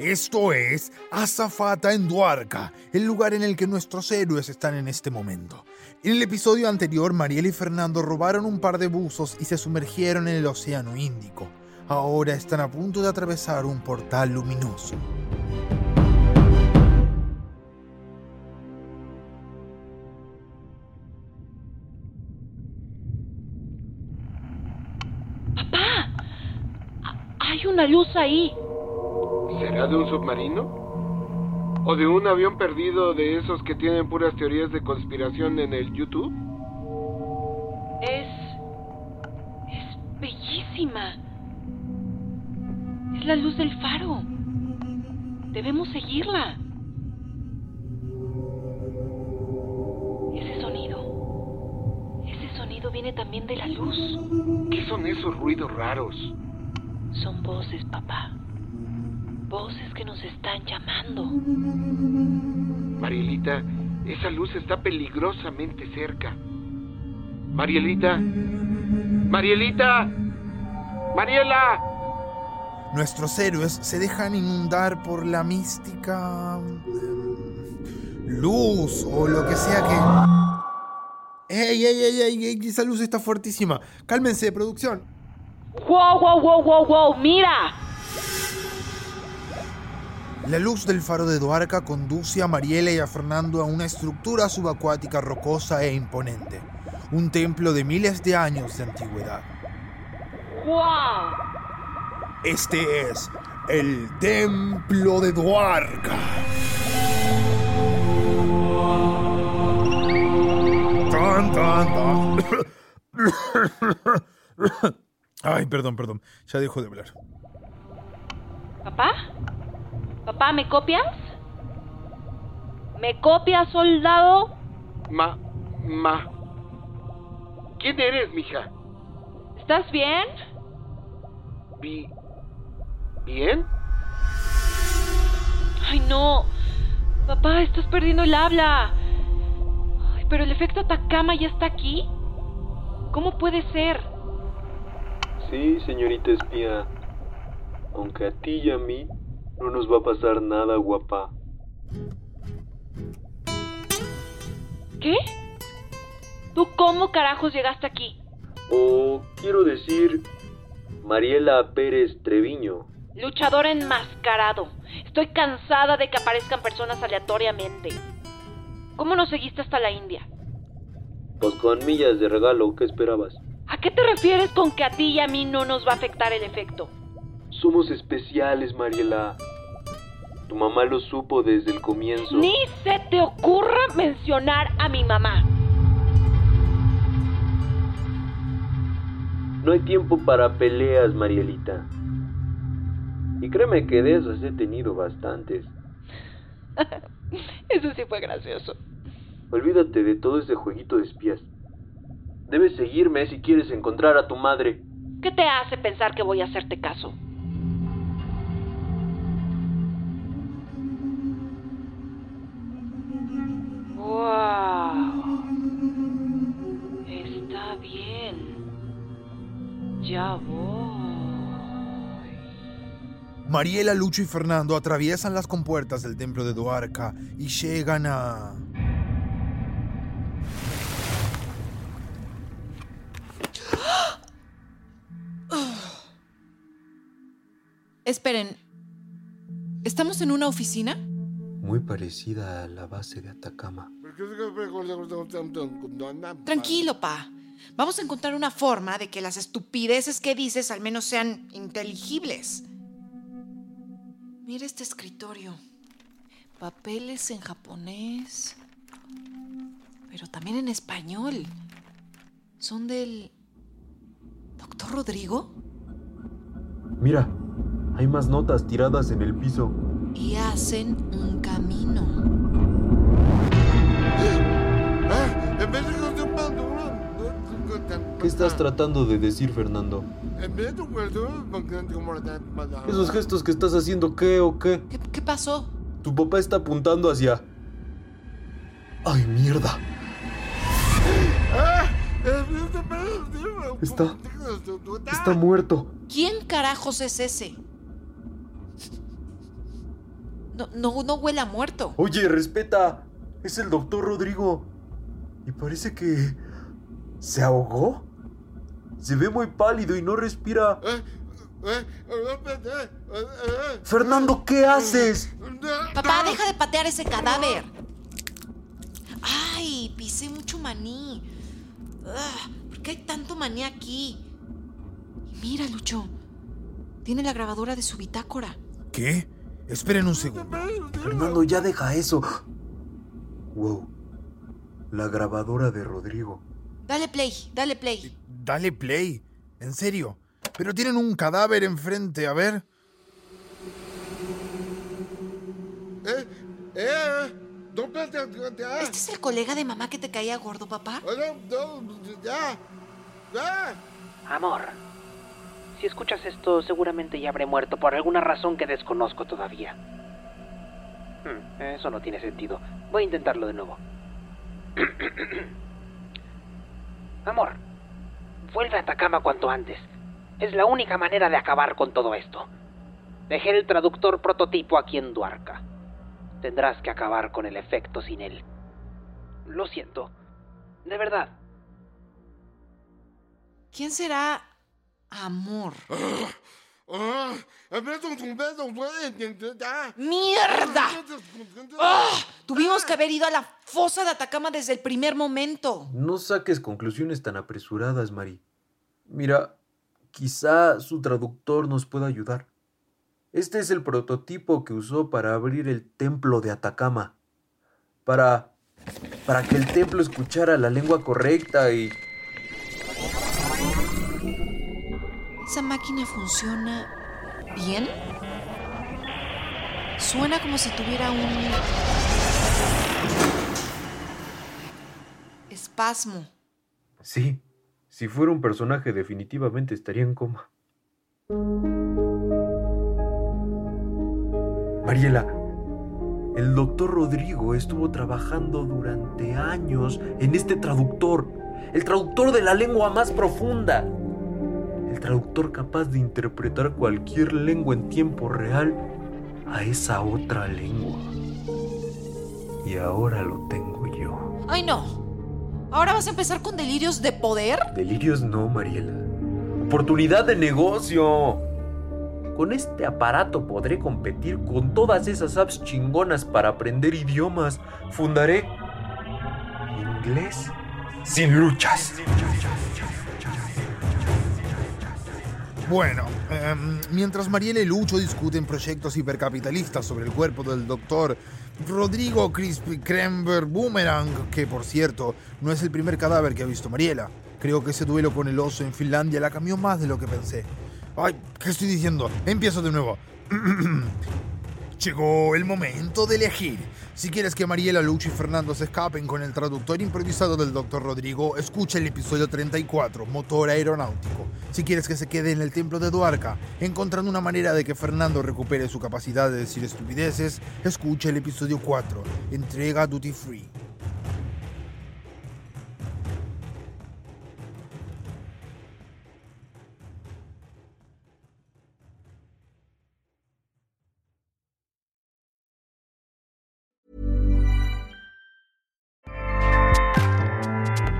Esto es Azafata en Duarca, el lugar en el que nuestros héroes están en este momento. En el episodio anterior, Mariela y Fernando robaron un par de buzos y se sumergieron en el Océano Índico. Ahora están a punto de atravesar un portal luminoso. ¡Papá! Hay una luz ahí. ¿Será de un submarino? ¿O de un avión perdido de esos que tienen puras teorías de conspiración en el YouTube? Es... es bellísima. Es la luz del faro. Debemos seguirla. Ese sonido. Ese sonido viene también de la luz. ¿Qué son esos ruidos raros? Son voces, papá. Voces que nos están llamando. Marielita, esa luz está peligrosamente cerca. Marielita. Marielita. Mariela. Nuestros héroes se dejan inundar por la mística luz o lo que sea que... ¡Ey, ey, ey, ey! ey! Esa luz está fuertísima. Cálmense, producción. ¡Wow, wow, wow, wow, wow! ¡Mira! La luz del faro de Duarca conduce a Mariela y a Fernando a una estructura subacuática rocosa e imponente. Un templo de miles de años de antigüedad. ¡Wow! Este es el Templo de Duarca. Tan, tan, tan. Ay, perdón, perdón. Ya dejo de hablar. ¿Papá? ¿Papá, me copias? ¿Me copias, soldado? Ma. Ma. ¿Quién eres, mija? ¿Estás bien? Vi. ¿Bien? Ay, no. Papá, estás perdiendo el habla. Ay, pero el efecto Atacama ya está aquí. ¿Cómo puede ser? Sí, señorita espía. Aunque a ti y a mí no nos va a pasar nada, guapa. ¿Qué? ¿Tú cómo carajos llegaste aquí? O quiero decir, Mariela Pérez Treviño. Luchador enmascarado. Estoy cansada de que aparezcan personas aleatoriamente. ¿Cómo nos seguiste hasta la India? Pues con millas de regalo, ¿qué esperabas? ¿A qué te refieres con que a ti y a mí no nos va a afectar el efecto? Somos especiales, Mariela. Tu mamá lo supo desde el comienzo. Ni se te ocurra mencionar a mi mamá. No hay tiempo para peleas, Marielita. Y créeme que de esas he tenido bastantes. Eso sí fue gracioso. Olvídate de todo ese jueguito de espías. Debes seguirme si quieres encontrar a tu madre. ¿Qué te hace pensar que voy a hacerte caso? Mariela, Lucho y Fernando atraviesan las compuertas del templo de Duarca y llegan a... Esperen. ¿Estamos en una oficina? Muy parecida a la base de Atacama. Tranquilo, pa. Vamos a encontrar una forma de que las estupideces que dices al menos sean inteligibles. Mira este escritorio. Papeles en japonés. Pero también en español. Son del... ¿Doctor Rodrigo? Mira, hay más notas tiradas en el piso. Y hacen un camino. ¿Qué estás tratando de decir, Fernando? ¿Esos gestos que estás haciendo qué o qué? ¿Qué, qué pasó? Tu papá está apuntando hacia... ¡Ay, mierda! Está... Está muerto. ¿Quién carajos es ese? No, no, no huele a muerto. Oye, respeta. Es el doctor Rodrigo. Y parece que... ¿Se ahogó? Se ve muy pálido y no respira. Fernando, ¿qué haces? Papá, deja de patear ese cadáver. Ay, pisé mucho maní. Ah, ¿Por qué hay tanto maní aquí? Y mira, Lucho. Tiene la grabadora de su bitácora. ¿Qué? Esperen un segundo. Fernando, ya deja eso. Wow. La grabadora de Rodrigo. Dale play, dale play. Dale play. En serio. Pero tienen un cadáver enfrente, a ver. ¿Este es el colega de mamá que te caía gordo, papá? Amor, si escuchas esto, seguramente ya habré muerto por alguna razón que desconozco todavía. Hmm, eso no tiene sentido. Voy a intentarlo de nuevo. Amor, vuelve a Atacama cuanto antes. Es la única manera de acabar con todo esto. Dejé el traductor prototipo aquí en Duarca. Tendrás que acabar con el efecto sin él. Lo siento. De verdad. ¿Quién será Amor? ¡Mierda! ¡Ah! Tuvimos que haber ido a la fosa de Atacama desde el primer momento. No saques conclusiones tan apresuradas, Mari. Mira, quizá su traductor nos pueda ayudar. Este es el prototipo que usó para abrir el templo de Atacama. Para. para que el templo escuchara la lengua correcta y. ¿Esa máquina funciona bien? Suena como si tuviera un... espasmo. Sí, si fuera un personaje definitivamente estaría en coma. Mariela, el doctor Rodrigo estuvo trabajando durante años en este traductor, el traductor de la lengua más profunda, el traductor capaz de interpretar cualquier lengua en tiempo real a esa otra lengua. Y ahora lo tengo yo. ¡Ay, no! ¿Ahora vas a empezar con delirios de poder? Delirios no, Mariela. Oportunidad de negocio. Con este aparato podré competir con todas esas apps chingonas para aprender idiomas. Fundaré inglés sin luchas. Bueno, em, mientras Mariela y Lucho discuten proyectos hipercapitalistas sobre el cuerpo del doctor Rodrigo Crispy Krember Boomerang, que por cierto no es el primer cadáver que ha visto Mariela. Creo que ese duelo con el oso en Finlandia la cambió más de lo que pensé. Ay, ¿qué estoy diciendo? Empiezo de nuevo. Llegó el momento de elegir. Si quieres que Mariela, Lucho y Fernando se escapen con el traductor improvisado del Dr. Rodrigo, escucha el episodio 34, Motor Aeronáutico. Si quieres que se quede en el templo de Duarca, encontrando una manera de que Fernando recupere su capacidad de decir estupideces, escucha el episodio 4, Entrega Duty Free.